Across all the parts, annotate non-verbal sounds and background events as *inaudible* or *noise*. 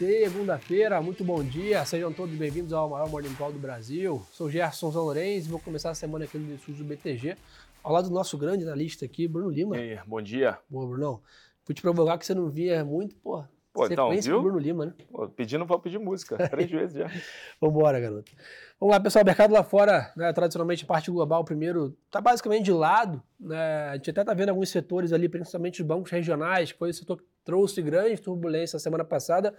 Segunda-feira, muito bom dia, sejam todos bem-vindos ao maior Morning Call do Brasil. Sou Gerson São Lourenço e vou começar a semana aqui no estúdio do BTG, ao lado do nosso grande analista aqui, Bruno Lima. E aí, bom dia. Boa, Brunão. Fui te provocar que você não via muito, pô. Pô, então, viu? Bruno Lima, né? Pô, pedindo para pedir música, três *laughs* vezes já. Vambora, garoto. Vamos lá, pessoal. O mercado lá fora, né, tradicionalmente, parte global, primeiro, está basicamente de lado. Né? A gente até está vendo alguns setores ali, principalmente os bancos regionais, que foi o setor que trouxe grande turbulência na semana passada.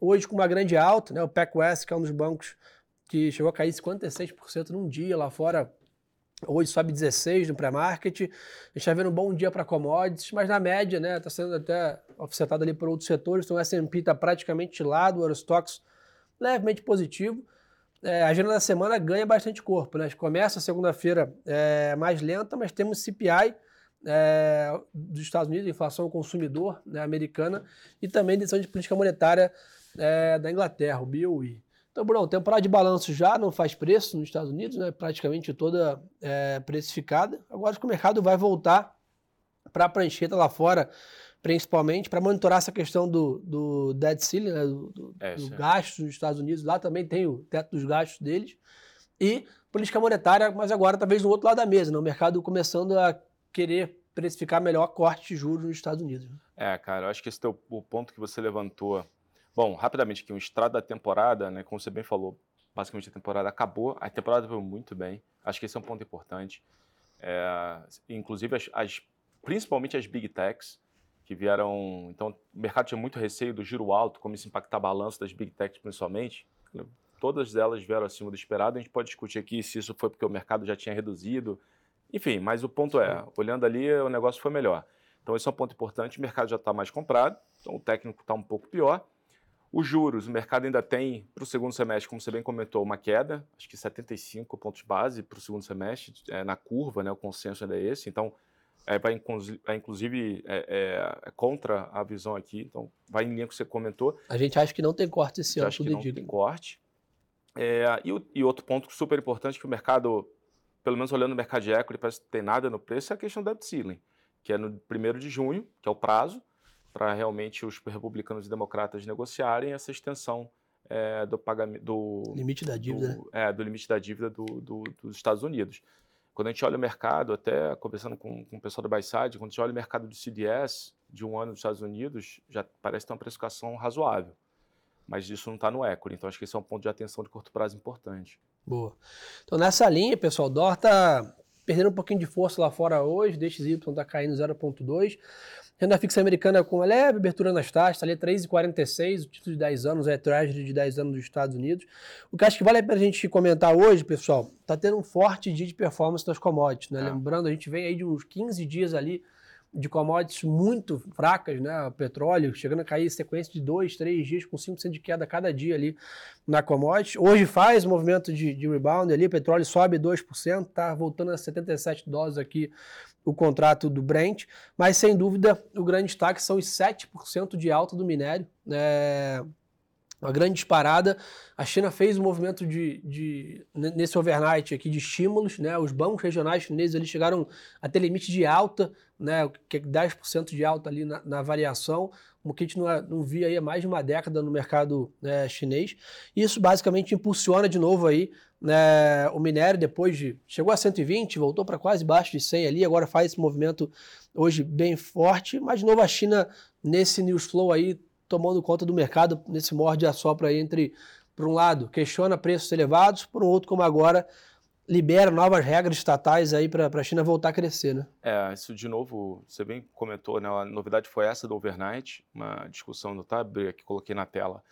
Hoje, com uma grande alta, né? o PacWest, que é um dos bancos que chegou a cair 56% num dia lá fora, Hoje sobe 16 no pré-market. A gente está vendo um bom dia para commodities, mas na média, né, está sendo até offsetado ali por outros setores. Então o S&P está praticamente lado, o Eurostox levemente positivo. É, a agenda da semana ganha bastante corpo, né? Começa segunda-feira é, mais lenta, mas temos CPI é, dos Estados Unidos, inflação consumidor né, americana, e também decisão de política monetária é, da Inglaterra, o BOE. Então, Bruno, temporada de balanço já não faz preço nos Estados Unidos, né? praticamente toda é, precificada. Agora que o mercado vai voltar para a prancheta lá fora, principalmente para monitorar essa questão do, do debt ceiling, né? do, do, É, do gasto nos Estados Unidos. Lá também tem o teto dos gastos deles. E política monetária, mas agora talvez no outro lado da mesa, né? o mercado começando a querer precificar melhor corte de juros nos Estados Unidos. É, cara, eu acho que esse teu, o ponto que você levantou. Bom, rapidamente aqui, um estrado da temporada, né? Como você bem falou, basicamente a temporada acabou. A temporada foi muito bem. Acho que esse é um ponto importante. É, inclusive, as, as- principalmente as big techs, que vieram. Então, o mercado tinha muito receio do giro alto, como isso impactar a balança das big techs, principalmente. Todas elas vieram acima do esperado. A gente pode discutir aqui se isso foi porque o mercado já tinha reduzido. Enfim, mas o ponto é, olhando ali, o negócio foi melhor. Então, esse é um ponto importante. O mercado já está mais comprado, então o técnico está um pouco pior. Os juros, o mercado ainda tem, para o segundo semestre, como você bem comentou, uma queda, acho que 75 pontos base para o segundo semestre, é, na curva, né, o consenso ainda é esse. Então, é, vai, inclusi- vai, inclusive é, é, é contra a visão aqui, então vai em linha com o que você comentou. A gente acha que não tem corte esse ano, acho que não indica. tem corte. É, e, o- e outro ponto super importante que o mercado, pelo menos olhando o mercado de equity, parece que tem nada no preço, é a questão da ceiling, que é no 1 de junho, que é o prazo, para realmente os republicanos e democratas negociarem essa extensão é, do pagamento do, Limite da dívida, do, é, do limite da dívida do- do- dos Estados Unidos. Quando a gente olha o mercado, até conversando com, com o pessoal do Buyside, quando a gente olha o mercado do CDS de um ano dos Estados Unidos, já parece ter uma precificação razoável. Mas isso não está no equity, então acho que esse é um ponto de atenção de curto prazo importante. Boa. Então, nessa linha, pessoal, o dólar tá perdendo um pouquinho de força lá fora hoje, DXY tá caindo 0,2. Renda fixa americana com uma leve abertura nas taxas, ali 3,46, o título de 10 anos, é Treasury de 10 anos dos Estados Unidos. O que acho que vale a pena a gente comentar hoje, pessoal, tá tendo um forte dia de performance das commodities, né? É. Lembrando, a gente vem aí de uns 15 dias ali de commodities muito fracas, né? O petróleo chegando a cair em sequência de dois, três dias, com 5% de queda cada dia ali na commodity. Hoje faz movimento de, de rebound ali, o petróleo sobe 2%, tá voltando a 77 dólares aqui o contrato do Brent, mas sem dúvida o grande destaque são os 7% de alta do minério. É, uma grande disparada. A China fez um movimento de, de nesse overnight aqui de estímulos, né? Os bancos regionais chineses eles chegaram a ter limite de alta, né? Que é 10% de alta ali na, na variação, o que a gente não, não via aí há mais de uma década no mercado né, chinês. Isso basicamente impulsiona de novo aí né, o minério depois de chegou a 120, voltou para quase baixo de 100 ali, agora faz esse movimento hoje bem forte, mas de novo a China nesse news flow aí tomando conta do mercado nesse morde a aí entre, por um lado, questiona preços elevados, por um outro, como agora, libera novas regras estatais aí para a China voltar a crescer, né? É, isso de novo, você bem comentou, né? A novidade foi essa do overnight, uma discussão do Tab que coloquei na tela.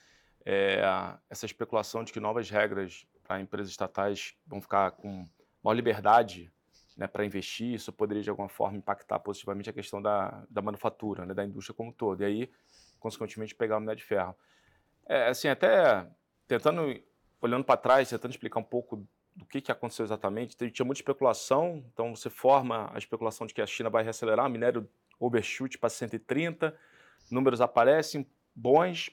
É, essa especulação de que novas regras para empresas estatais vão ficar com maior liberdade né, para investir, isso poderia de alguma forma impactar positivamente a questão da, da manufatura, né, da indústria como um todo. E aí, consequentemente, pegar o minério de ferro. É, assim, até tentando, olhando para trás, tentando explicar um pouco do que, que aconteceu exatamente. Tinha muita especulação, então você forma a especulação de que a China vai reacelerar, minério overshoot para 130, números aparecem bons,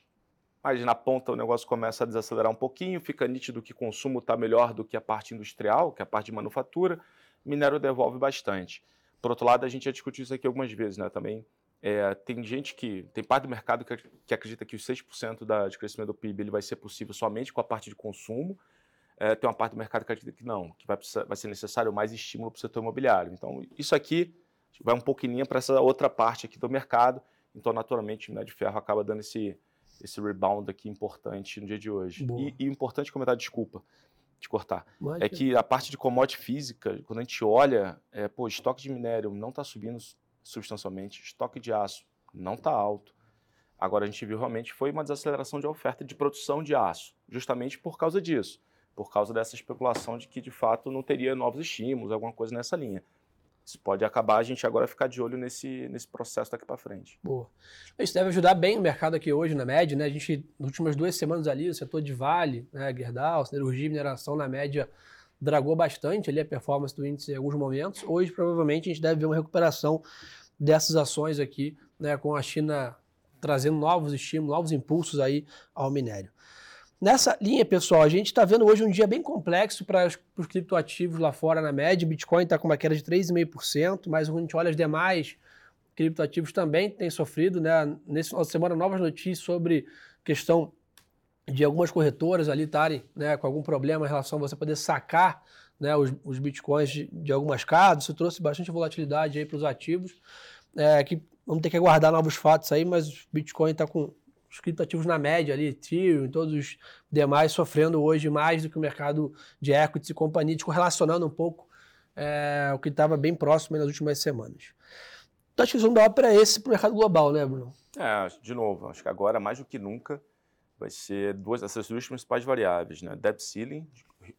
mas na ponta o negócio começa a desacelerar um pouquinho, fica nítido que o consumo está melhor do que a parte industrial, que é a parte de manufatura, minério devolve bastante. Por outro lado, a gente já discutiu isso aqui algumas vezes, né? Também É, tem gente que, tem parte do mercado que, que acredita que os 6% da, de crescimento do PIB ele vai ser possível somente com a parte de consumo. É, tem uma parte do mercado que acredita que não, que vai, precisar, vai ser necessário mais estímulo para o setor imobiliário. Então, isso aqui vai um pouquinho para essa outra parte aqui do mercado. Então, naturalmente, o minério de ferro acaba dando esse, esse rebound aqui importante no dia de hoje. E, e importante comentar, desculpa te cortar, é que a parte de commodity física, quando a gente olha, é, pô, estoque de minério não está subindo substancialmente, estoque de aço não está alto. Agora a gente viu realmente foi uma desaceleração de oferta de produção de aço, justamente por causa disso, por causa dessa especulação de que de fato não teria novos estímulos, alguma coisa nessa linha. Isso pode acabar a gente agora ficar de olho nesse, nesse processo daqui para frente. Boa. Isso deve ajudar bem o mercado aqui hoje, na média, né? A gente, nas últimas duas semanas ali, o setor de Vale, né, Gerdau, siderurgia e mineração, na média, dragou bastante ali a performance do índice em alguns momentos. Hoje, provavelmente, a gente deve ver uma recuperação dessas ações aqui, né, com a China trazendo novos estímulos, novos impulsos aí ao minério. Nessa linha, pessoal, a gente está vendo hoje um dia bem complexo para os criptoativos lá fora na média. Bitcoin está com uma queda de 3,5%, mas quando a gente olha os demais criptoativos também têm sofrido. Né? Nesse final de semana, novas notícias sobre questão de algumas corretoras ali estarem né, com algum problema em relação a você poder sacar né, os, os bitcoins de, de, algumas casas. Isso trouxe bastante volatilidade aí para os ativos. É, que vamos ter que aguardar novos fatos aí, mas o Bitcoin está com os criptoativos na média ali, Ethereum, todos os demais sofrendo hoje mais do que o mercado de equities e companhias, correlacionando um pouco é, o que estava bem próximo nas últimas semanas. Então acho que o resumo da ópera é esse para o mercado global, né, Bruno? É, de novo, acho que agora, mais do que nunca, vai ser duas, essas duas principais variáveis, né? Debt ceiling,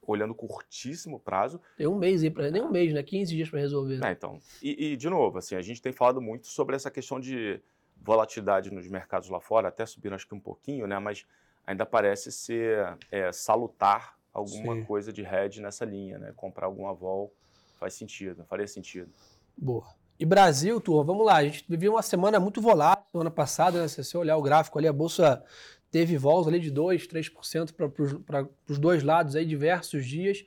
olhando curtíssimo prazo. Tem um mês aí, pra, nem um mês, né? 15 dias para resolver. É, então. E, e, de novo, assim, a gente tem falado muito sobre essa questão de volatilidade nos mercados lá fora, até subindo acho que um pouquinho, né? Mas ainda parece ser é, salutar alguma Sim. coisa de hedge nessa linha, né? Comprar alguma vol faz sentido, faria sentido. Boa. E Brasil, turma, vamos lá. A gente viveu uma semana muito volátil semana passada, né? Se você olhar o gráfico ali, a bolsa teve vols ali de 2%, 3% para os dois lados aí diversos dias,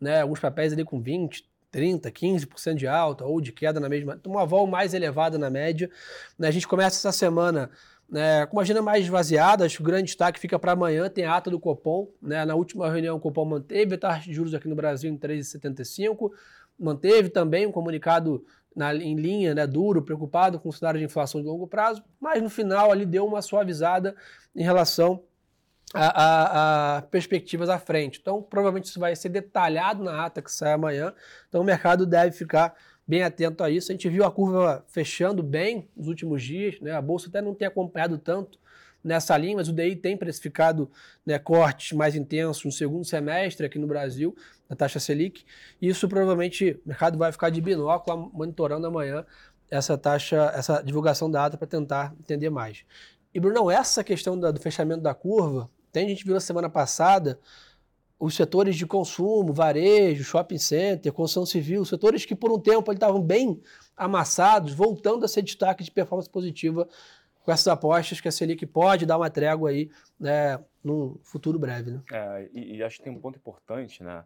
né? Alguns papéis ali com 20, 30, 15% de alta ou de queda na mesma, uma vol mais elevada na média. Né? A gente começa essa semana né, com uma agenda mais esvaziada, acho que o grande destaque fica para amanhã, tem a ata do Copom. Né? Na última reunião, o Copom manteve a taxa de juros aqui no Brasil em 3,75, manteve também um comunicado na, em linha, né, duro, preocupado com o cenário de inflação de longo prazo, mas no final ali deu uma suavizada em relação a, a, a, perspectivas à frente. Então, provavelmente isso vai ser detalhado na ata que sai amanhã. Então, o mercado deve ficar bem atento a isso. A gente viu a curva fechando bem nos últimos dias, né? A bolsa até não tem acompanhado tanto nessa linha, mas o DI tem precificado né, cortes mais intensos no segundo semestre aqui no Brasil, na taxa Selic. Isso provavelmente o mercado vai ficar de binóculo monitorando amanhã essa taxa, essa divulgação da ata para tentar entender mais. E Bruno, essa questão do fechamento da curva tem, a gente viu na semana passada os setores de consumo, varejo, shopping center, construção civil, setores que por um tempo estavam bem amassados, voltando a ser destaque de performance positiva com essas apostas que a Selic pode dar uma trégua aí né, num futuro breve. Né? É, e, e, acho que tem um ponto importante, né?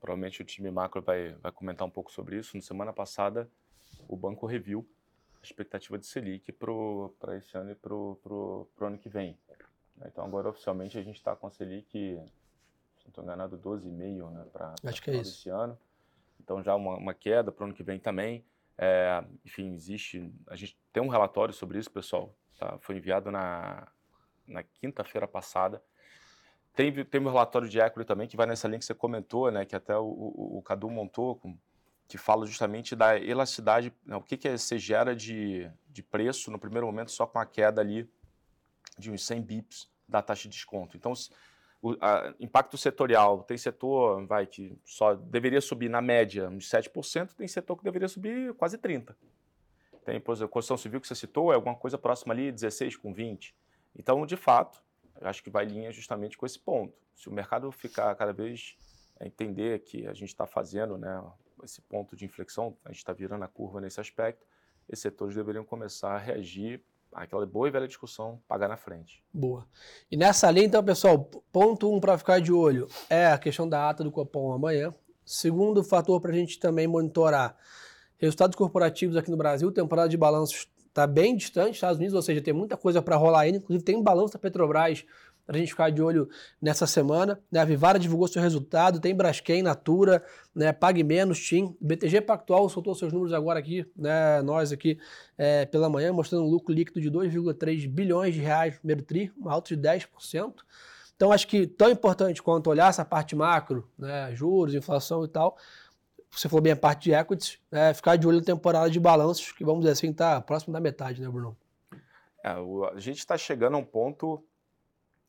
Provavelmente o time macro vai, vai comentar um pouco sobre isso. Na semana passada, o banco reviu a expectativa de Selic para esse ano e para o ano que vem. Agora oficialmente a gente está com a Selic, se não estou enganado, 12,5 né, para é esse ano. Então já uma, uma queda para o ano que vem também. É, enfim, existe. A gente tem um relatório sobre isso, pessoal. Tá? Foi enviado na, na quinta-feira passada. Tem, tem um relatório de equity também que vai nessa linha que você comentou, né? Que até o, o, o Cadu montou, com, que fala justamente da elasticidade, né, o que, que você gera de, de preço no primeiro momento só com a queda ali de uns 100 bips da taxa de desconto. Então, o a, impacto setorial, tem setor vai que só deveria subir na média uns 7%, tem setor que deveria subir quase 30%. Tem, por exemplo, a construção civil que você citou, é alguma coisa próxima ali, 16 com 20. Então, de fato, acho que vai linha justamente com esse ponto. Se o mercado ficar cada vez entender que a gente está fazendo né, esse ponto de inflexão, a gente está virando a curva nesse aspecto, esses setores deveriam começar a reagir aquela boa e velha discussão, pagar na frente. Boa. E nessa linha, então, pessoal, ponto um para ficar de olho é a questão da ata do Copom amanhã. Segundo fator para a gente também monitorar resultados corporativos aqui no Brasil, temporada de balanços está bem distante dos Estados Unidos, ou seja, tem muita coisa para rolar ainda. Inclusive, tem um balanço da Petrobras para a gente ficar de olho nessa semana. Né? A Vivara divulgou seu resultado, tem Braskem, Natura, né? Pague Menos, TIM. BTG Pactual soltou seus números agora aqui, né? nós aqui é, pela manhã, mostrando um lucro líquido de 2,3 bilhões de reais no primeiro TRI, uma alta de 10%. Então, acho que tão importante quanto olhar essa parte macro, né? juros, inflação e tal, você falou bem a parte de equities, né? ficar de olho na temporada de balanços, que vamos dizer assim, está próximo da metade, né, Bruno? É, a gente está chegando a um ponto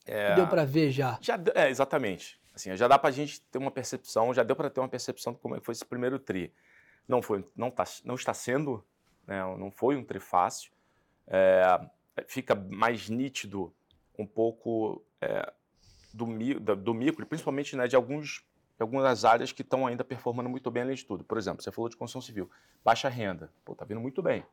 é, deu para ver já. já é, exatamente. Assim, já dá para a gente ter uma percepção, já deu para ter uma percepção de como é foi esse primeiro tri. Não foi, não, tá, não está sendo, né, não foi um tri fácil. É, fica mais nítido um pouco é, do, do micro, principalmente né, de alguns algumas áreas que estão ainda performando muito bem além de tudo. Por exemplo, você falou de construção civil, baixa renda, pô, tá vindo muito bem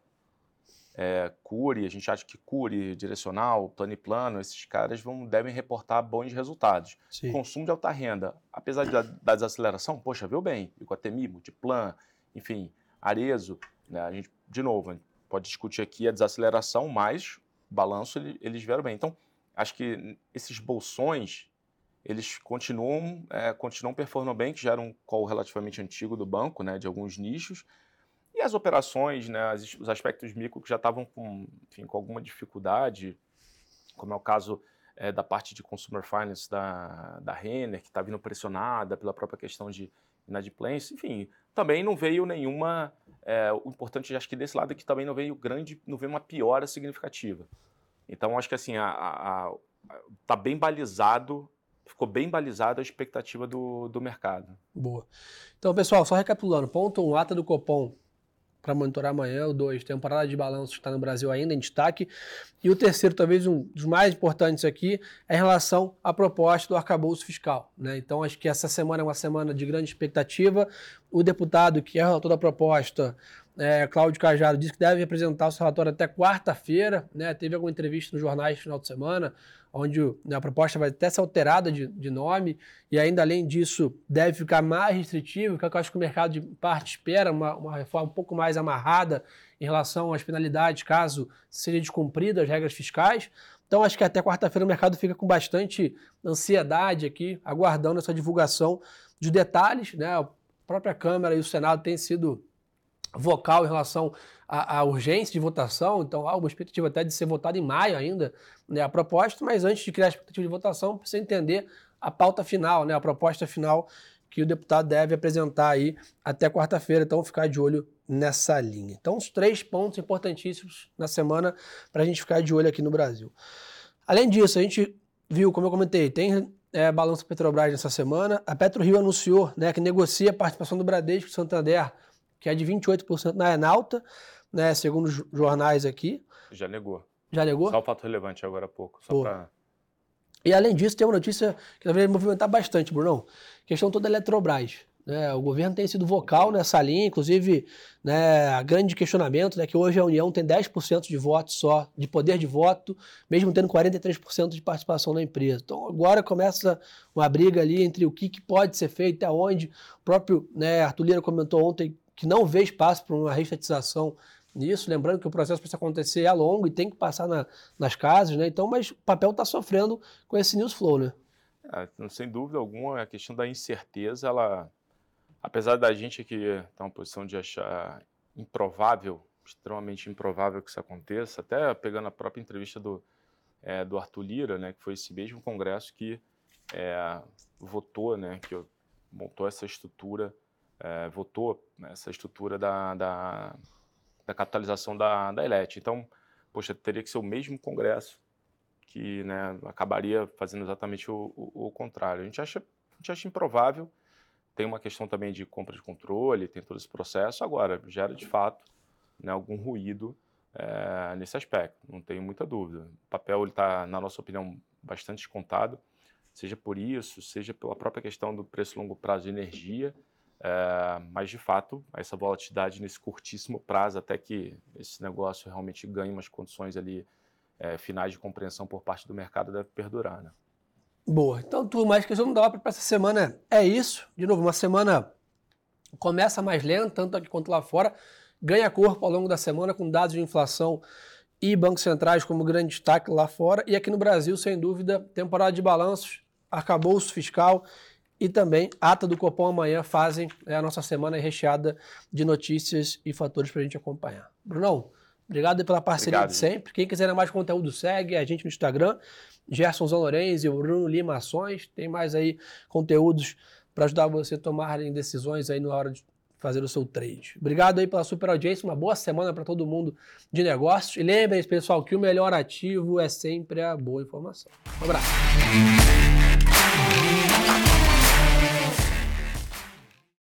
é, Cure, a gente acha que Cure, Direcional, Plano Plano, esses caras vão, devem reportar bons resultados. Sim. Consumo de alta renda, apesar da, da desaceleração, poxa, viu bem, Iguatemi, Multiplan, enfim, Arezo, né, a gente, de novo, gente pode discutir aqui a desaceleração, mas balanço eles vieram bem. Então, acho que esses bolsões, eles continuam, é, continuam performando bem, que já era um call relativamente antigo do banco, né, de alguns nichos, e as operações, né, os aspectos micro que já estavam com, enfim, com alguma dificuldade, como é o caso é, da parte de consumer finance da, da Renner, que está vindo pressionada pela própria questão de inadimplência, enfim, também não veio nenhuma. É, o importante, acho que desse lado aqui também não veio grande, não veio uma piora significativa. Então, acho que assim, está bem balizado ficou bem balizada a expectativa do, do mercado. Boa. Então, pessoal, só recapitulando, ponto 1, um, ata do Copom para monitorar amanhã, o dois, temporada de balanço que está no Brasil ainda em destaque. E o terceiro, talvez um dos mais importantes aqui, é em relação à proposta do arcabouço fiscal. Né? Então, acho que essa semana é uma semana de grande expectativa. O deputado que é relator da proposta, é, Cláudio Cajado, disse que deve apresentar o seu relatório até quarta-feira. Né? Teve alguma entrevista nos jornais no final de semana, onde né, a proposta vai até ser alterada de, de, nome, e ainda além disso deve ficar mais restritivo, que eu acho que o mercado de parte espera, uma, uma reforma um pouco mais amarrada em relação às penalidades, caso seja descumprida as regras fiscais. Então acho que até quarta-feira o mercado fica com bastante ansiedade aqui, aguardando essa divulgação dos detalhes. Né? A própria Câmara e o Senado têm sido vocal em relação à, à, urgência de votação, então há uma expectativa até de ser votado em maio ainda né, a proposta, mas antes de criar a expectativa de votação, precisa entender a pauta final, né, a proposta final que o deputado deve apresentar aí até quarta-feira, então ficar de olho nessa linha. Então, os três pontos importantíssimos na semana para a gente ficar de olho aqui no Brasil. Além disso, a gente viu, como eu comentei, tem é, balanço Petrobras nessa semana. A PetroRio anunciou né, que negocia a participação do Bradesco e Santander que é de 28% na Enalta, né, segundo os jornais aqui. Já negou. Já negou? Só o fato relevante agora há pouco. Só pra... E além disso, tem uma notícia que vai movimentar bastante, Brunão. Questão toda da Eletrobras. Né? O governo tem sido vocal nessa linha, inclusive, né, grande questionamento, né, que hoje a União tem 10% de voto só, de poder de voto, mesmo tendo 43% de participação na empresa. Então agora começa uma briga ali entre o que, que pode ser feito, até onde. O próprio né, Arthur Lira comentou ontem que não vê espaço para uma restatização nisso, lembrando que o processo para isso acontecer é longo e tem que passar na, nas casas, né? Então, mas o papel está sofrendo com esse news flow, né? É, sem dúvida alguma, a questão da incerteza, ela, apesar da gente aqui estar tá uma posição de achar improvável, extremamente improvável que isso aconteça, até pegando a própria entrevista do, é, do Arthur Lira, né, que foi esse mesmo congresso que é, votou, né, que montou essa estrutura é, votou essa estrutura da, da, da capitalização da, da ELET. Então, poxa, teria que ser o mesmo Congresso que né, acabaria fazendo exatamente o, o, o, contrário. A gente, acha, a gente acha improvável, tem uma questão também de compra de controle, tem todo esse processo, agora gera de fato né, algum ruído é, nesse aspecto, não tenho muita dúvida. O papel está, na nossa opinião, bastante descontado, seja por isso, seja pela própria questão do preço longo prazo de energia, é, mas, de fato, essa volatilidade nesse curtíssimo prazo, até que esse negócio realmente ganhe umas condições ali é, finais de compreensão por parte do mercado, deve perdurar. Né? Boa. Então, tudo mais que eu não dava para essa semana é isso. De novo, uma semana começa mais lenta, tanto aqui quanto lá fora. ganha corpo ao longo da semana com dados de inflação e bancos centrais como grande destaque lá fora. E aqui no Brasil, sem dúvida, temporada de balanços, arcabouço fiscal e também ata do Copom amanhã fazem é, a nossa semana recheada de notícias e fatores para a gente acompanhar. Brunão, obrigado pela parceria obrigado, de sempre. Quem quiser mais conteúdo, segue a gente no Instagram, Gerson Zanorenzi e o Bruno Lima Ações. Tem mais aí conteúdos para ajudar você a tomar decisões aí na hora de fazer o seu trade. Obrigado aí pela super audiência, uma boa semana para todo mundo de negócios. E lembrem-se, pessoal, que o melhor ativo é sempre a boa informação. Um abraço.